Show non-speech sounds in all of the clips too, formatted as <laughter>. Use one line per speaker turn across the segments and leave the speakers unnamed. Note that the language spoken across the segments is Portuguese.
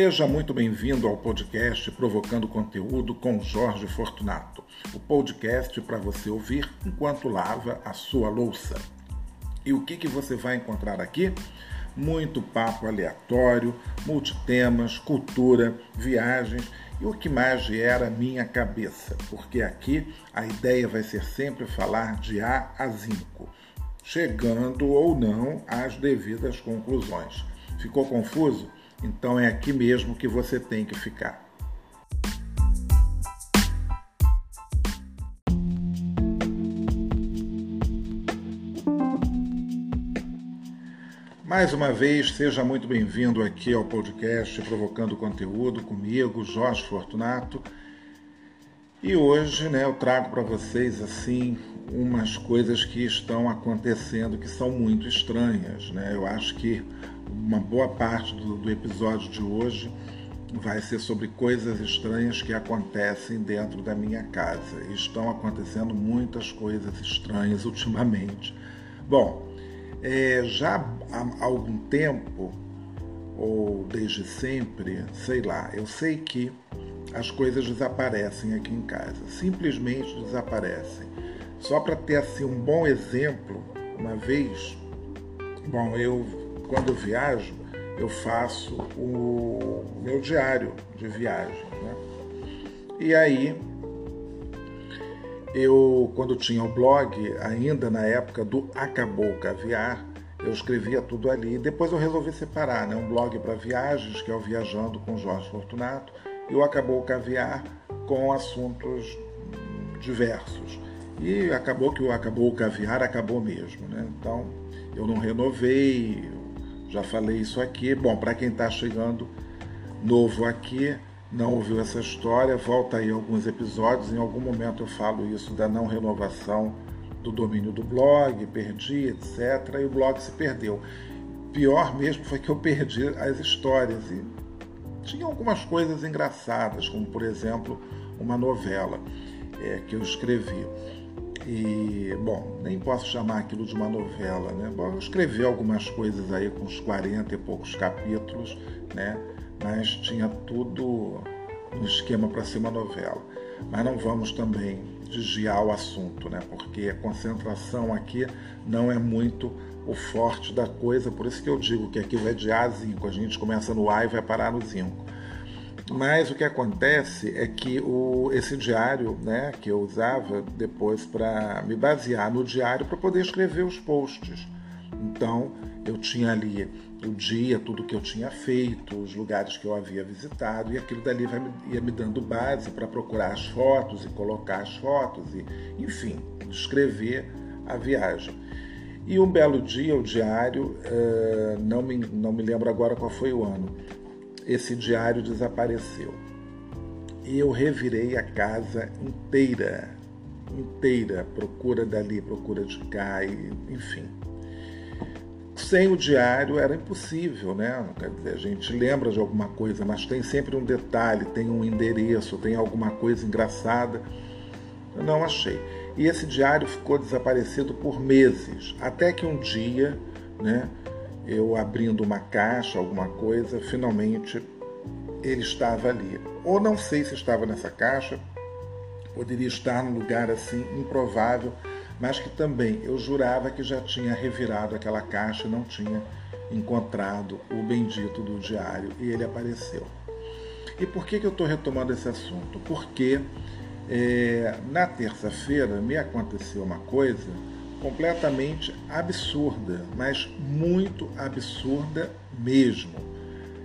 Seja muito bem-vindo ao podcast Provocando Conteúdo com Jorge Fortunato. O podcast para você ouvir enquanto lava a sua louça. E o que, que você vai encontrar aqui? Muito papo aleatório, multitemas, cultura, viagens e o que mais gera minha cabeça, porque aqui a ideia vai ser sempre falar de A a Zinco, chegando ou não às devidas conclusões. Ficou confuso? Então é aqui mesmo que você tem que ficar. Mais uma vez, seja muito bem-vindo aqui ao podcast Provocando Conteúdo comigo, Jorge Fortunato. E hoje, né, eu trago para vocês assim umas coisas que estão acontecendo que são muito estranhas, né? Eu acho que uma boa parte do, do episódio de hoje vai ser sobre coisas estranhas que acontecem dentro da minha casa. Estão acontecendo muitas coisas estranhas ultimamente. Bom, é, já há algum tempo, ou desde sempre, sei lá, eu sei que as coisas desaparecem aqui em casa, simplesmente desaparecem. Só para ter assim um bom exemplo, uma vez, bom, eu quando viajo, eu faço o meu diário de viagem. Né? E aí, eu, quando tinha o blog, ainda na época do Acabou Caviar, eu escrevia tudo ali. Depois eu resolvi separar, né? um blog para viagens, que é o Viajando com Jorge Fortunato, e o Acabou Caviar com assuntos diversos. E acabou que o Acabou Caviar acabou mesmo. Né? Então, eu não renovei, já falei isso aqui. Bom, para quem está chegando novo aqui, não ouviu essa história, volta aí alguns episódios. Em algum momento eu falo isso da não renovação do domínio do blog, perdi, etc. E o blog se perdeu. Pior mesmo foi que eu perdi as histórias. E tinha algumas coisas engraçadas, como por exemplo uma novela é, que eu escrevi. E, bom, nem posso chamar aquilo de uma novela, né? Bom, eu escrevi algumas coisas aí com uns 40 e poucos capítulos, né? Mas tinha tudo no esquema para ser uma novela. Mas não vamos também desviar o assunto, né? Porque a concentração aqui não é muito o forte da coisa, por isso que eu digo que aqui vai de A a zinco. A gente começa no A e vai parar no zinco. Mas o que acontece é que o, esse diário né, que eu usava depois para me basear no diário para poder escrever os posts. Então eu tinha ali o dia, tudo que eu tinha feito, os lugares que eu havia visitado, e aquilo dali ia me dando base para procurar as fotos e colocar as fotos, e enfim, escrever a viagem. E um belo dia, o diário, uh, não, me, não me lembro agora qual foi o ano, esse diário desapareceu. E eu revirei a casa inteira, inteira, procura dali, procura de cá, e, enfim. Sem o diário era impossível, né? Quer dizer, a gente lembra de alguma coisa, mas tem sempre um detalhe, tem um endereço, tem alguma coisa engraçada. Eu não achei. E esse diário ficou desaparecido por meses, até que um dia, né, eu abrindo uma caixa, alguma coisa, finalmente ele estava ali. Ou não sei se estava nessa caixa, poderia estar num lugar assim improvável, mas que também eu jurava que já tinha revirado aquela caixa e não tinha encontrado o bendito do diário e ele apareceu. E por que, que eu estou retomando esse assunto? Porque é, na terça-feira me aconteceu uma coisa completamente absurda, mas muito absurda mesmo.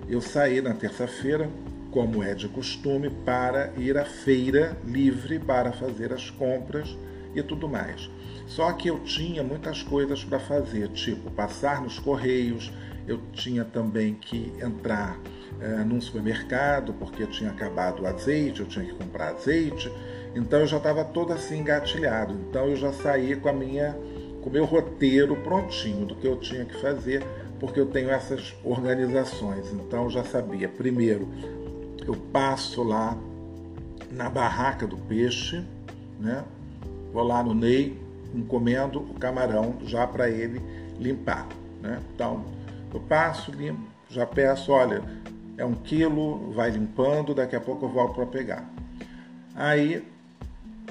Eu saí na terça-feira, como é de costume, para ir à feira livre para fazer as compras e tudo mais. Só que eu tinha muitas coisas para fazer, tipo passar nos correios, eu tinha também que entrar é, num supermercado porque tinha acabado o azeite, eu tinha que comprar azeite. Então eu já estava todo assim engatilhado. Então eu já saí com a minha com o meu roteiro prontinho do que eu tinha que fazer, porque eu tenho essas organizações. Então eu já sabia. Primeiro, eu passo lá na barraca do peixe, né? Vou lá no Ney, encomendo o camarão já para ele limpar, né? Então, eu passo, limpo, já peço, olha, é um quilo, vai limpando, daqui a pouco eu volto para pegar. Aí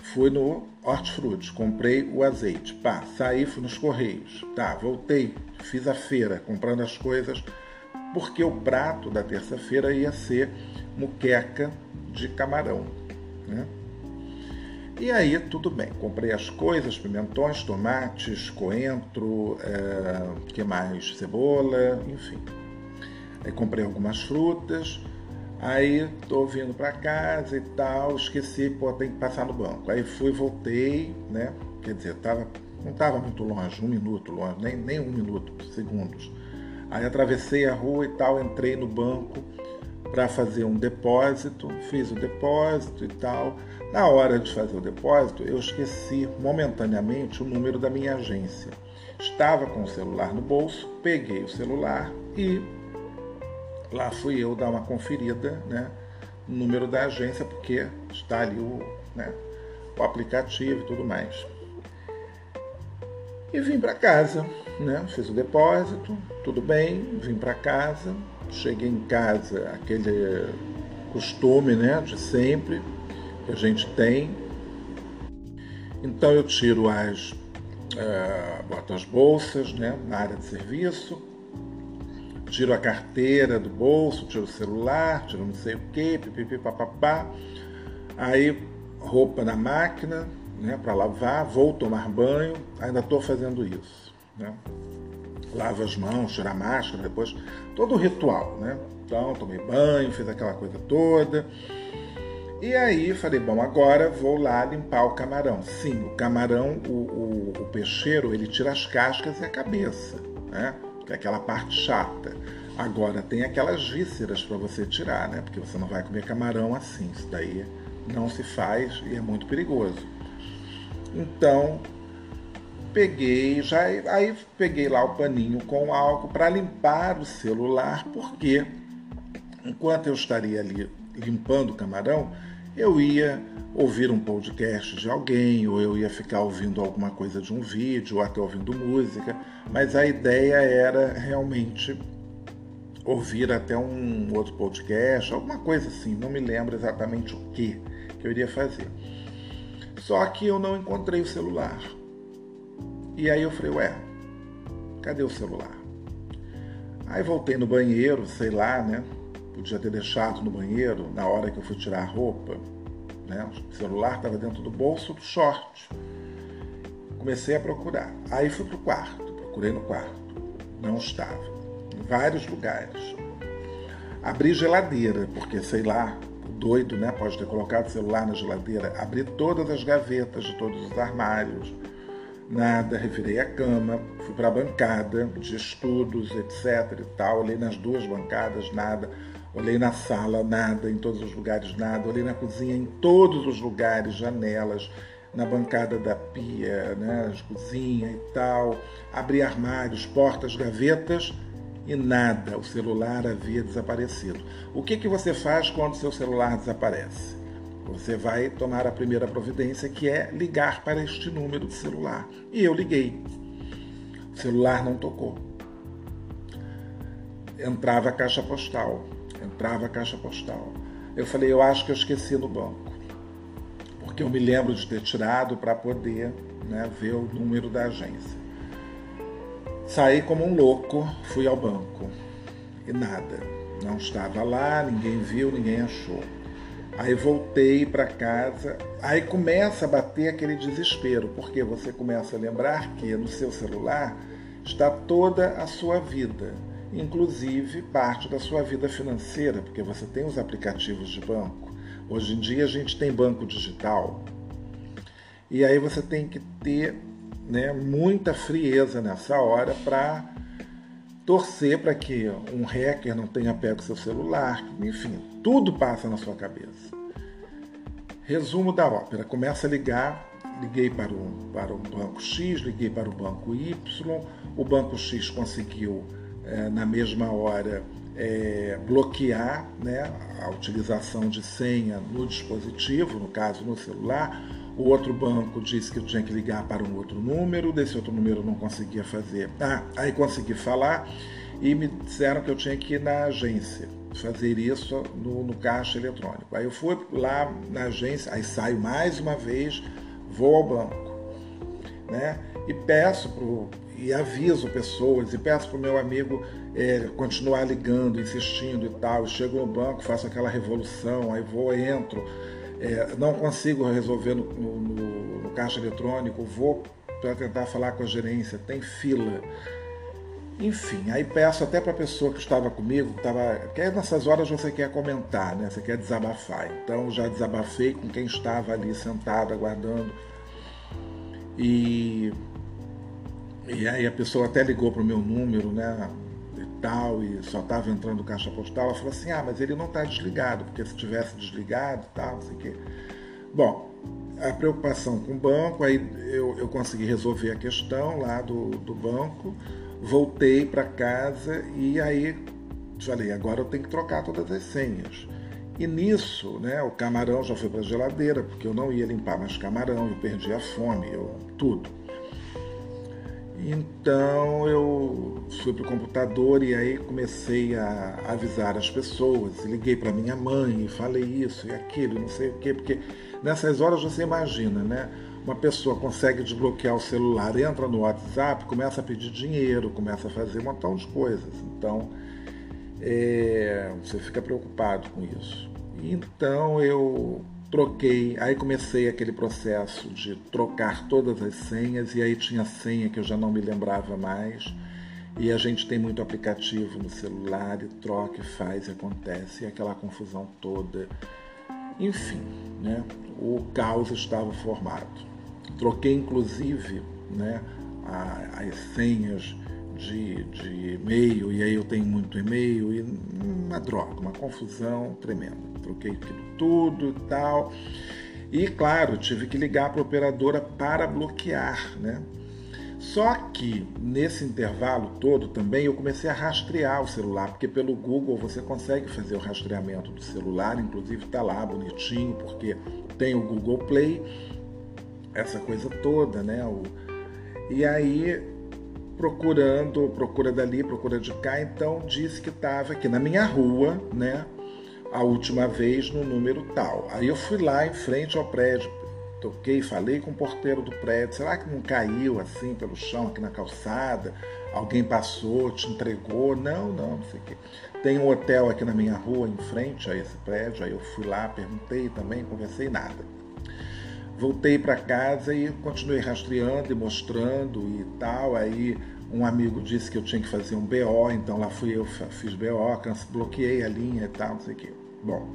fui no Hortifruti, comprei o azeite, pá, saí, fui nos Correios, tá, voltei, fiz a feira comprando as coisas, porque o prato da terça-feira ia ser muqueca de camarão, né? E aí, tudo bem, comprei as coisas, pimentões, tomates, coentro, é, que mais? Cebola, enfim. Aí comprei algumas frutas, aí tô vindo para casa e tal, esqueci, pô, tem que passar no banco. Aí fui, voltei, né? Quer dizer, tava, não estava muito longe, um minuto longe, nem, nem um minuto, segundos. Aí atravessei a rua e tal, entrei no banco para fazer um depósito, fiz o depósito e tal. Na hora de fazer o depósito, eu esqueci momentaneamente o número da minha agência. Estava com o celular no bolso, peguei o celular e lá fui eu dar uma conferida né, no número da agência, porque está ali o, né, o aplicativo e tudo mais. E vim para casa, né? Fiz o depósito, tudo bem, vim para casa, cheguei em casa, aquele costume, né, de sempre, que a gente tem. Então eu tiro as, uh, boto as bolsas né, na área de serviço, tiro a carteira do bolso, tiro o celular, tiro não sei o que, pipipi, papapá. Aí roupa na máquina né, para lavar, vou tomar banho, ainda estou fazendo isso. Né? Lavo as mãos, tiro a máscara, depois todo o ritual, né? Então tomei banho, fiz aquela coisa toda. E aí falei, bom, agora vou lá limpar o camarão. Sim, o camarão, o, o, o peixeiro, ele tira as cascas e a cabeça, né? Que é aquela parte chata. Agora tem aquelas vísceras para você tirar, né? Porque você não vai comer camarão assim. Isso daí não se faz e é muito perigoso. Então, peguei, já aí peguei lá o paninho com álcool para limpar o celular, porque enquanto eu estaria ali limpando o camarão, eu ia ouvir um podcast de alguém, ou eu ia ficar ouvindo alguma coisa de um vídeo, ou até ouvindo música, mas a ideia era realmente ouvir até um outro podcast, alguma coisa assim, não me lembro exatamente o que que eu iria fazer. Só que eu não encontrei o celular. E aí eu falei, ué, cadê o celular? Aí voltei no banheiro, sei lá, né? Podia ter deixado no banheiro na hora que eu fui tirar a roupa. Né? O celular estava dentro do bolso do short. Comecei a procurar. Aí fui para o quarto, procurei no quarto. Não estava. Em vários lugares. Abri geladeira, porque sei lá, doido, né? Pode ter colocado o celular na geladeira. Abri todas as gavetas de todos os armários. Nada, revirei a cama, fui para a bancada de estudos, etc e tal, olhei nas duas bancadas, nada Olhei na sala, nada, em todos os lugares, nada. Olhei na cozinha, em todos os lugares, janelas, na bancada da pia, né, cozinha e tal. Abri armários, portas, gavetas e nada. O celular havia desaparecido. O que, que você faz quando seu celular desaparece? Você vai tomar a primeira providência, que é ligar para este número de celular. E eu liguei. O celular não tocou. Entrava a caixa postal entrava a caixa postal. Eu falei, eu acho que eu esqueci no banco, porque eu me lembro de ter tirado para poder né, ver o número da agência. Saí como um louco, fui ao banco e nada, não estava lá, ninguém viu, ninguém achou. Aí voltei para casa, aí começa a bater aquele desespero, porque você começa a lembrar que no seu celular está toda a sua vida inclusive parte da sua vida financeira, porque você tem os aplicativos de banco. Hoje em dia a gente tem banco digital. E aí você tem que ter né, muita frieza nessa hora para torcer para que um hacker não tenha pego seu celular, enfim, tudo passa na sua cabeça. Resumo da ópera: começa a ligar, liguei para o, para o banco X, liguei para o banco Y, o banco X conseguiu é, na mesma hora é, bloquear né, a utilização de senha no dispositivo, no caso no celular. O outro banco disse que eu tinha que ligar para um outro número, desse outro número eu não conseguia fazer. Ah, aí consegui falar e me disseram que eu tinha que ir na agência. fazer isso no, no caixa eletrônico. Aí eu fui lá na agência, aí saio mais uma vez, vou ao banco, né? E peço e aviso pessoas e peço para o meu amigo é, continuar ligando, insistindo e tal. Eu chego no banco, faço aquela revolução, aí vou, entro, é, não consigo resolver no, no, no caixa eletrônico, vou para tentar falar com a gerência, tem fila. Enfim, aí peço até para a pessoa que estava comigo, que estava. Porque nessas horas você quer comentar, né? Você quer desabafar. Então já desabafei com quem estava ali sentado, aguardando. E, e aí a pessoa até ligou para o meu número, né? E tal, e só estava entrando caixa postal. Ela falou assim: ah, mas ele não está desligado, porque se tivesse desligado tal, não sei o quê. Bom, a preocupação com o banco, aí eu, eu consegui resolver a questão lá do, do banco, voltei para casa e aí falei, agora eu tenho que trocar todas as senhas. E nisso, né, o camarão já foi para a geladeira, porque eu não ia limpar mais camarão, eu perdi a fome, eu, tudo. Então eu fui para o computador e aí comecei a avisar as pessoas. Liguei para minha mãe e falei isso e aquilo, não sei o quê, porque nessas horas você imagina, né? Uma pessoa consegue desbloquear o celular, entra no WhatsApp, começa a pedir dinheiro, começa a fazer um montão de coisas. Então é, você fica preocupado com isso. Então eu troquei, aí comecei aquele processo de trocar todas as senhas e aí tinha senha que eu já não me lembrava mais. E a gente tem muito aplicativo no celular e troca e faz e acontece, e aquela confusão toda. Enfim, né, o caos estava formado. Troquei inclusive né, as senhas de, de e-mail, e aí eu tenho muito e-mail, e uma droga, uma confusão tremenda troquei tudo e tal. E claro, tive que ligar para a operadora para bloquear, né? Só que nesse intervalo todo também eu comecei a rastrear o celular, porque pelo Google você consegue fazer o rastreamento do celular, inclusive está lá bonitinho, porque tem o Google Play, essa coisa toda, né? E aí procurando, procura dali, procura de cá, então disse que estava aqui na minha rua, né? a última vez no número tal. Aí eu fui lá em frente ao prédio, toquei, falei com o porteiro do prédio, será que não caiu assim pelo chão aqui na calçada? Alguém passou, te entregou? Não, não, não sei o quê. Tem um hotel aqui na minha rua, em frente a esse prédio, aí eu fui lá, perguntei também, conversei nada. Voltei para casa e continuei rastreando e mostrando e tal. Aí um amigo disse que eu tinha que fazer um BO, então lá fui eu, fiz BO, bloqueei a linha e tal, não sei o quê. Bom,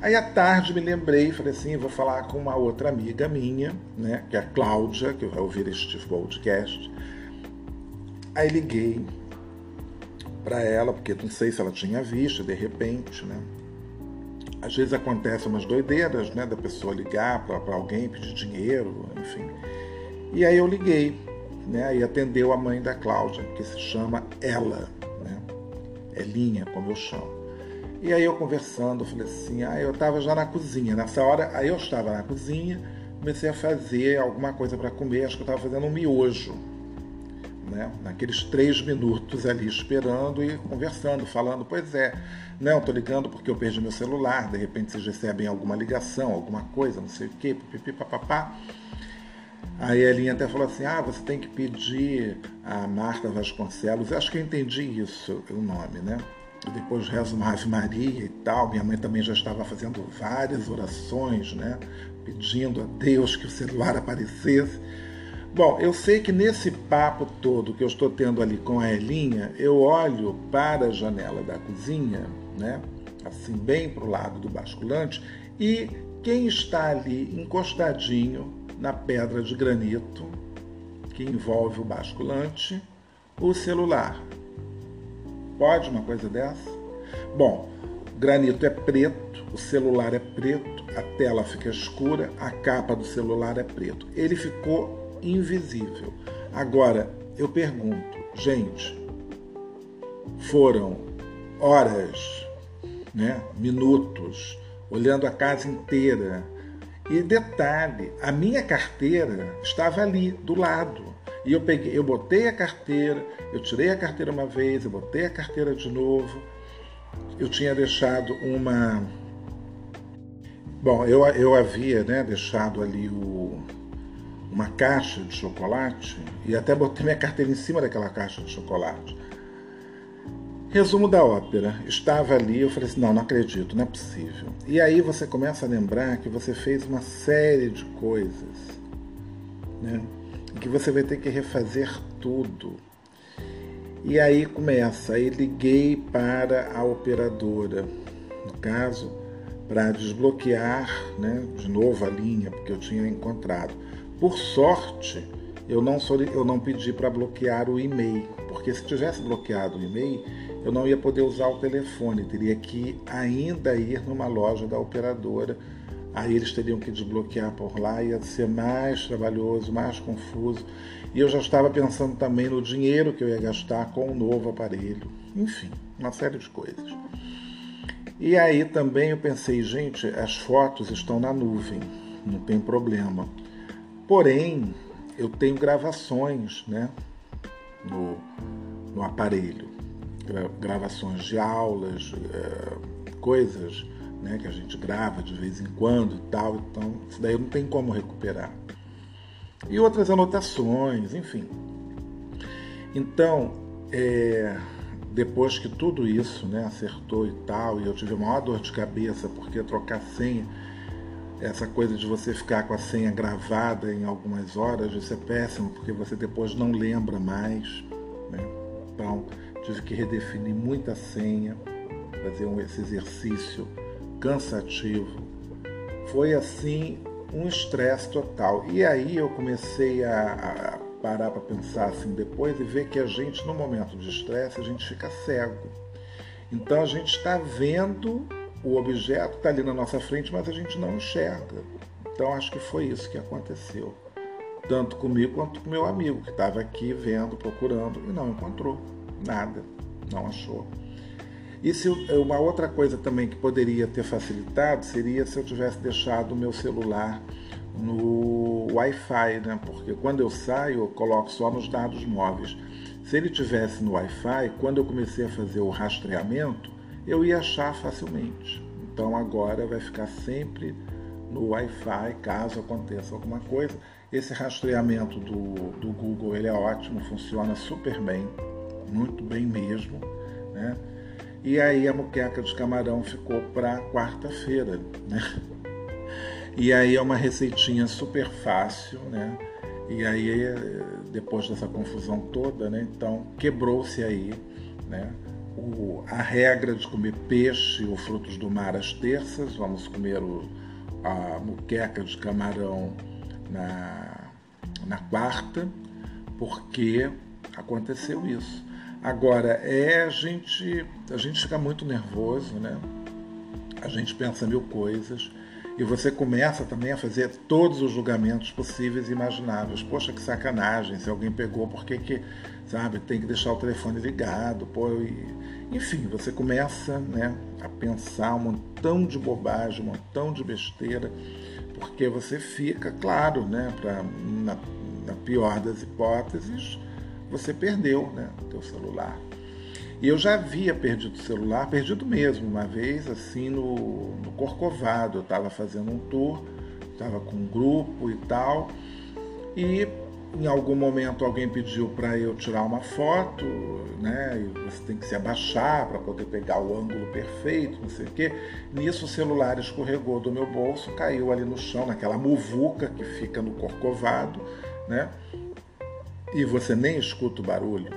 aí à tarde me lembrei, falei assim, vou falar com uma outra amiga minha, né, que é a Cláudia, que vai ouvir este podcast. Aí liguei para ela, porque não sei se ela tinha visto, de repente, né? Às vezes acontecem umas doideiras, né, da pessoa ligar para alguém, pedir dinheiro, enfim. E aí eu liguei, né, aí atendeu a mãe da Cláudia, que se chama Ela, né? Elinha, como eu chamo. E aí eu conversando, falei assim, ah, eu estava já na cozinha. Nessa hora, aí eu estava na cozinha, comecei a fazer alguma coisa para comer, acho que eu estava fazendo um miojo. Né? Naqueles três minutos ali esperando e conversando, falando, pois é, não, estou ligando porque eu perdi meu celular, de repente vocês recebem alguma ligação, alguma coisa, não sei o quê, pipi, papapá. A Elinha até falou assim: ah, você tem que pedir a Marta Vasconcelos. Acho que eu entendi isso, o nome, né? depois rezo uma Ave Maria e tal. Minha mãe também já estava fazendo várias orações, né? Pedindo a Deus que o celular aparecesse. Bom, eu sei que nesse papo todo que eu estou tendo ali com a Elinha, eu olho para a janela da cozinha, né? Assim, bem para o lado do basculante, e quem está ali encostadinho na pedra de granito que envolve o basculante? O celular. Pode uma coisa dessa? Bom, o granito é preto, o celular é preto, a tela fica escura, a capa do celular é preto. Ele ficou invisível. Agora, eu pergunto, gente, foram horas, né, minutos, olhando a casa inteira. E detalhe, a minha carteira estava ali do lado. E eu peguei, eu botei a carteira, eu tirei a carteira uma vez, eu botei a carteira de novo. eu tinha deixado uma. Bom, eu, eu havia né, deixado ali o, uma caixa de chocolate e até botei minha carteira em cima daquela caixa de chocolate. Resumo da ópera. Estava ali, eu falei assim: não, não acredito, não é possível. E aí você começa a lembrar que você fez uma série de coisas, né? Que você vai ter que refazer tudo. E aí começa, aí liguei para a operadora, no caso, para desbloquear né, de novo a linha, porque eu tinha encontrado. Por sorte, eu não, eu não pedi para bloquear o e-mail, porque se tivesse bloqueado o e-mail, eu não ia poder usar o telefone, teria que ainda ir numa loja da operadora. Aí eles teriam que desbloquear por lá, ia ser mais trabalhoso, mais confuso. E eu já estava pensando também no dinheiro que eu ia gastar com o novo aparelho. Enfim, uma série de coisas. E aí também eu pensei, gente, as fotos estão na nuvem, não tem problema. Porém, eu tenho gravações né, no, no aparelho, gravações de aulas, é, coisas né, que a gente grava de vez em quando e tal, então isso daí não tem como recuperar e outras anotações, enfim. Então, é, depois que tudo isso né, acertou e tal, e eu tive a maior dor de cabeça porque trocar senha, essa coisa de você ficar com a senha gravada em algumas horas, isso é péssimo, porque você depois não lembra mais. Né? Então, tive que redefinir muita senha, fazer um, esse exercício cansativo. Foi assim um estresse total. E aí eu comecei a, a parar para pensar assim depois e ver que a gente, no momento de estresse, a gente fica cego. Então a gente está vendo o objeto está ali na nossa frente, mas a gente não enxerga. Então acho que foi isso que aconteceu. Tanto comigo quanto com meu amigo, que estava aqui vendo, procurando e não encontrou nada, não achou. E se uma outra coisa também que poderia ter facilitado seria se eu tivesse deixado o meu celular no Wi-Fi, né? Porque quando eu saio, eu coloco só nos dados móveis. Se ele tivesse no Wi-Fi, quando eu comecei a fazer o rastreamento, eu ia achar facilmente. Então agora vai ficar sempre no Wi-Fi, caso aconteça alguma coisa. Esse rastreamento do, do Google ele é ótimo, funciona super bem, muito bem mesmo, né? E aí a muqueca de camarão ficou para quarta-feira, né? E aí é uma receitinha super fácil, né? E aí depois dessa confusão toda, né? Então quebrou-se aí, né? O, a regra de comer peixe ou frutos do mar às terças, vamos comer o, a muqueca de camarão na, na quarta, porque aconteceu isso. Agora, é a gente, a gente fica muito nervoso, né? A gente pensa mil coisas e você começa também a fazer todos os julgamentos possíveis e imagináveis. Poxa, que sacanagem, se alguém pegou, por que, que sabe, tem que deixar o telefone ligado? Pô, e... Enfim, você começa né, a pensar um montão de bobagem, um montão de besteira, porque você fica, claro, né, pra, na, na pior das hipóteses, você perdeu né, o teu celular. E eu já havia perdido o celular, perdido mesmo, uma vez assim no, no Corcovado. Eu estava fazendo um tour, estava com um grupo e tal, e em algum momento alguém pediu para eu tirar uma foto, né? E você tem que se abaixar para poder pegar o ângulo perfeito, não sei o quê. Nisso o celular escorregou do meu bolso, caiu ali no chão, naquela muvuca que fica no Corcovado, né? E você nem escuta o barulho.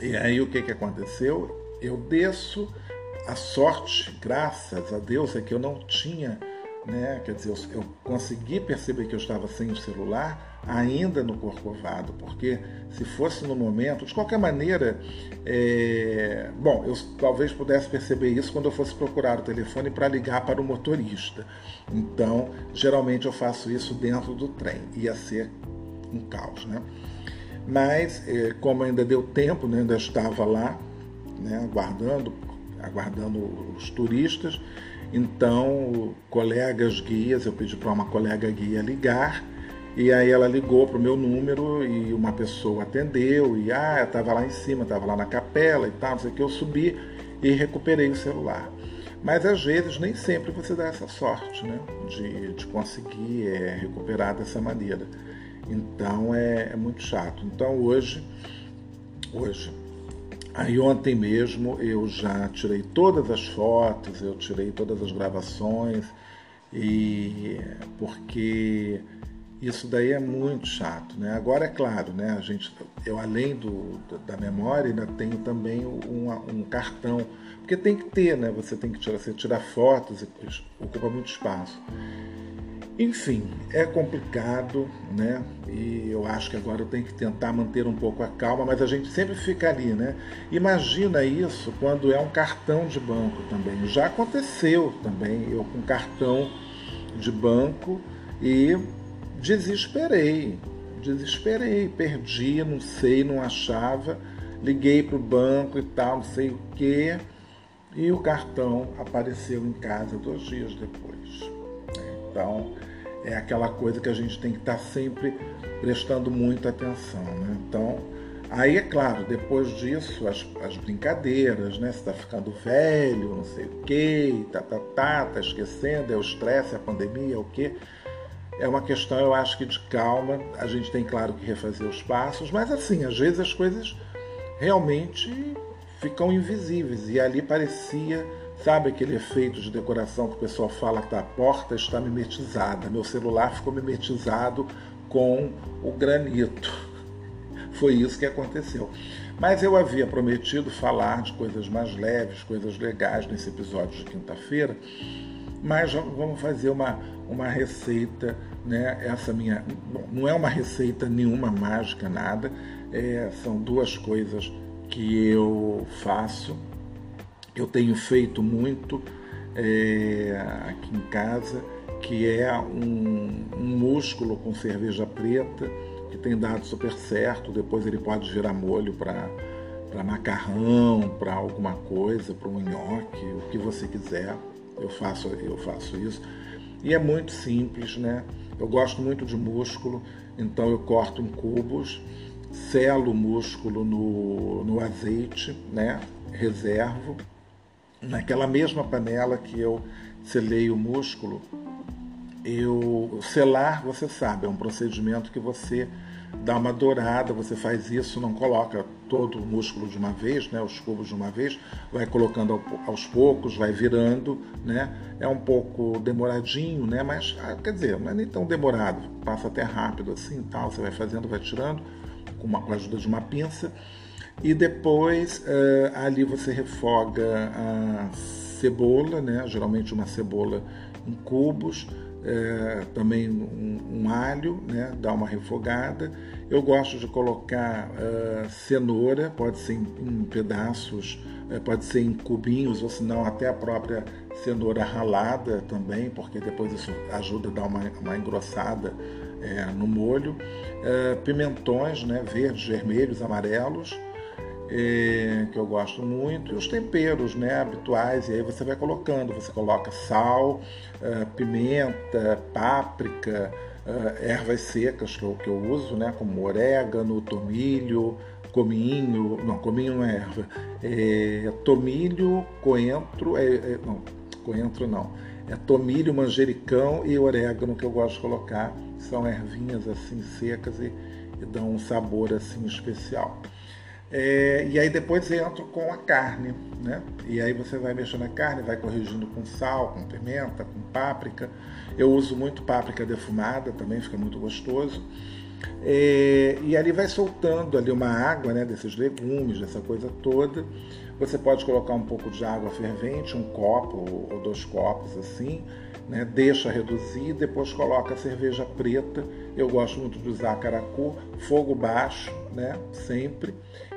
E aí o que, que aconteceu? Eu desço, a sorte, graças a Deus, é que eu não tinha, né? Quer dizer, eu, eu consegui perceber que eu estava sem o celular ainda no Corcovado, porque se fosse no momento, de qualquer maneira, é... bom, eu talvez pudesse perceber isso quando eu fosse procurar o telefone para ligar para o motorista. Então, geralmente eu faço isso dentro do trem, ia ser um caos, né? Mas, eh, como ainda deu tempo, né, ainda estava lá, né, aguardando, aguardando os turistas, então, colegas guias, eu pedi para uma colega guia ligar, e aí ela ligou para o meu número e uma pessoa atendeu, e ah, eu estava lá em cima, estava lá na capela e tal, não sei o que, eu subi, e recuperei o celular. Mas às vezes nem sempre você dá essa sorte né? de, de conseguir é, recuperar dessa maneira. Então é, é muito chato. Então hoje, hoje, aí ontem mesmo eu já tirei todas as fotos, eu tirei todas as gravações, e porque isso daí é muito chato, né? Agora é claro, né? A gente, eu além do, da memória ainda tenho também um, um cartão, porque tem que ter, né? Você tem que tirar, você tirar fotos ocupa muito espaço. Enfim, é complicado, né? E eu acho que agora eu tenho que tentar manter um pouco a calma, mas a gente sempre fica ali, né? Imagina isso quando é um cartão de banco também. Já aconteceu também, eu com cartão de banco e desesperei, desesperei, perdi, não sei, não achava, liguei para o banco e tal, não sei o que, e o cartão apareceu em casa dois dias depois. Então é aquela coisa que a gente tem que estar sempre prestando muita atenção. Né? Então, aí é claro, depois disso, as, as brincadeiras, né? Você está ficando velho, não sei o quê, tá, tá, tá, tá esquecendo, é o estresse, é a pandemia, é o quê? É uma questão, eu acho que de calma. A gente tem, claro, que refazer os passos, mas assim, às vezes as coisas realmente ficam invisíveis. E ali parecia, sabe aquele efeito de decoração que o pessoal fala que a porta está mimetizada. Meu celular ficou mimetizado com o granito. <laughs> Foi isso que aconteceu. Mas eu havia prometido falar de coisas mais leves, coisas legais nesse episódio de quinta-feira. Mas vamos fazer uma uma receita, né? Essa minha bom, não é uma receita nenhuma mágica nada, é, são duas coisas que eu faço, eu tenho feito muito é, aqui em casa, que é um, um músculo com cerveja preta que tem dado super certo. Depois ele pode virar molho para para macarrão, para alguma coisa, para um nhoque, o que você quiser. Eu faço, eu faço isso. E é muito simples, né? Eu gosto muito de músculo, então eu corto em cubos, selo o músculo no, no azeite, né? Reservo. Naquela mesma panela que eu selei o músculo, eu selar, você sabe, é um procedimento que você dá uma dourada, você faz isso, não coloca todo o músculo de uma vez, né, os cubos de uma vez, vai colocando aos poucos, vai virando, né? É um pouco demoradinho, né? Mas ah, quer dizer, não é nem tão demorado, passa até rápido assim, tal. Você vai fazendo, vai tirando com, uma, com a ajuda de uma pinça e depois uh, ali você refoga a cebola, né? Geralmente uma cebola em cubos é, também um, um, alho, né? dá uma refogada. Eu gosto de colocar uh, cenoura, pode ser em, em pedaços, uh, pode ser em cubinhos, ou se não até a própria cenoura ralada também, porque depois isso ajuda a dar uma, uma engrossada no molho. Uh, pimentões, né? verdes, vermelhos, amarelos é, que eu gosto muito, e os temperos né, habituais, e aí você vai colocando, você coloca sal, uh, pimenta, páprica, uh, ervas secas que eu, que eu uso, né, como orégano, tomilho, cominho, não, cominho não é erva, é, tomilho, coentro, é, é, não, coentro não, é tomilho, manjericão e orégano que eu gosto de colocar, são ervinhas assim secas e, e dão um sabor assim especial. É, e aí depois entro com a carne, né? E aí você vai mexendo a carne, vai corrigindo com sal, com pimenta, com páprica. Eu uso muito páprica defumada, também fica muito gostoso. É, e ali vai soltando ali uma água, né, desses legumes, dessa coisa toda. Você pode colocar um pouco de água fervente, um copo ou dois copos assim, né, deixa reduzir, depois coloca a cerveja preta. Eu gosto muito de usar caracu, fogo baixo, né, sempre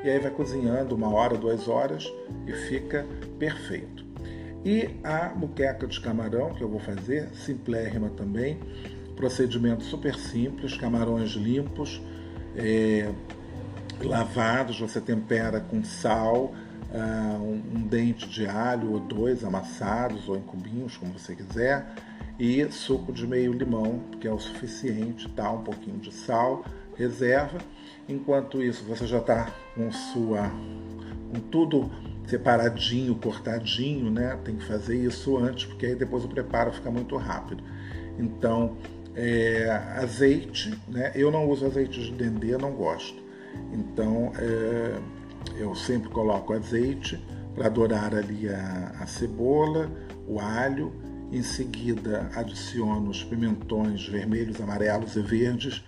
e aí vai cozinhando uma hora, duas horas e fica perfeito. E a muqueca de camarão que eu vou fazer, simplérrima também, procedimento super simples, camarões limpos, é, lavados, você tempera com sal, uh, um, um dente de alho ou dois amassados ou em cubinhos, como você quiser, e suco de meio limão, que é o suficiente, tá? um pouquinho de sal, reserva Enquanto isso, você já está com sua com tudo separadinho, cortadinho, né? Tem que fazer isso antes, porque aí depois o preparo fica muito rápido. Então, é, azeite, né? Eu não uso azeite de dendê, não gosto. Então, é, eu sempre coloco azeite para dourar ali a, a cebola, o alho. Em seguida, adiciono os pimentões vermelhos, amarelos e verdes.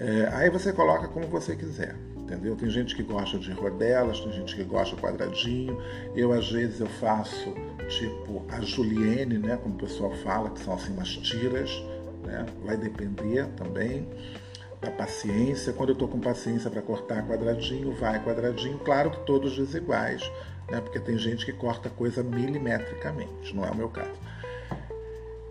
É, aí você coloca como você quiser entendeu? Tem gente que gosta de rodelas, tem gente que gosta quadradinho. Eu às vezes eu faço tipo a julienne, né, como o pessoal fala, que são assim umas tiras, né? Vai depender também da paciência. Quando eu estou com paciência para cortar quadradinho, vai quadradinho. Claro que todos desiguais, né? Porque tem gente que corta coisa milimetricamente, não é o meu caso.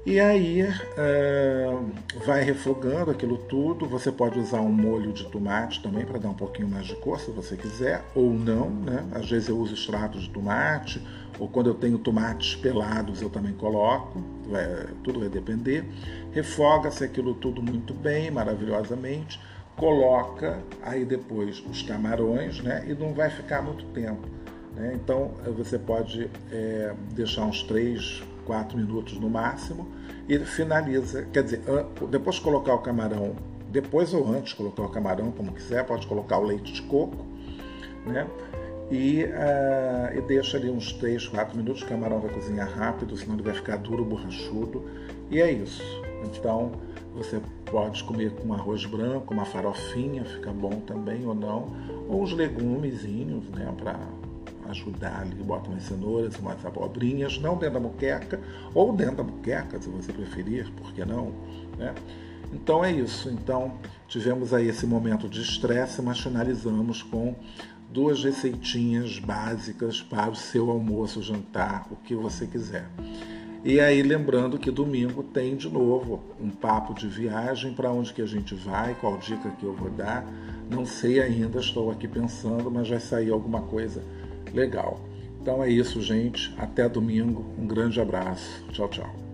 E aí uh, vai refogando aquilo tudo. Você pode usar um molho de tomate também para dar um pouquinho mais de cor, se você quiser, ou não. Né? Às vezes eu uso extrato de tomate, ou quando eu tenho tomates pelados eu também coloco. Vai, tudo vai depender. Refoga-se aquilo tudo muito bem, maravilhosamente. Coloca aí depois os camarões, né? E não vai ficar muito tempo. Né? Então você pode é, deixar uns 3, 4 minutos no máximo e finaliza. Quer dizer, depois de colocar o camarão, depois ou antes de colocar o camarão, como quiser, pode colocar o leite de coco, né? E, uh, e deixa ali uns 3, 4 minutos, o camarão vai cozinhar rápido, senão ele vai ficar duro, borrachudo. E é isso. Então você pode comer com arroz branco, uma farofinha, fica bom também ou não, ou os legumezinhos, né, para ajudar ali, bota umas cenouras, umas abobrinhas, não dentro da muqueca, ou dentro da muqueca, se você preferir, por que não? Né? Então é isso. Então tivemos aí esse momento de estresse, mas finalizamos com duas receitinhas básicas para o seu almoço, jantar, o que você quiser. E aí lembrando que domingo tem de novo um papo de viagem para onde que a gente vai, qual dica que eu vou dar. Não sei ainda, estou aqui pensando, mas vai sair alguma coisa legal. Então é isso, gente. Até domingo. Um grande abraço. Tchau, tchau.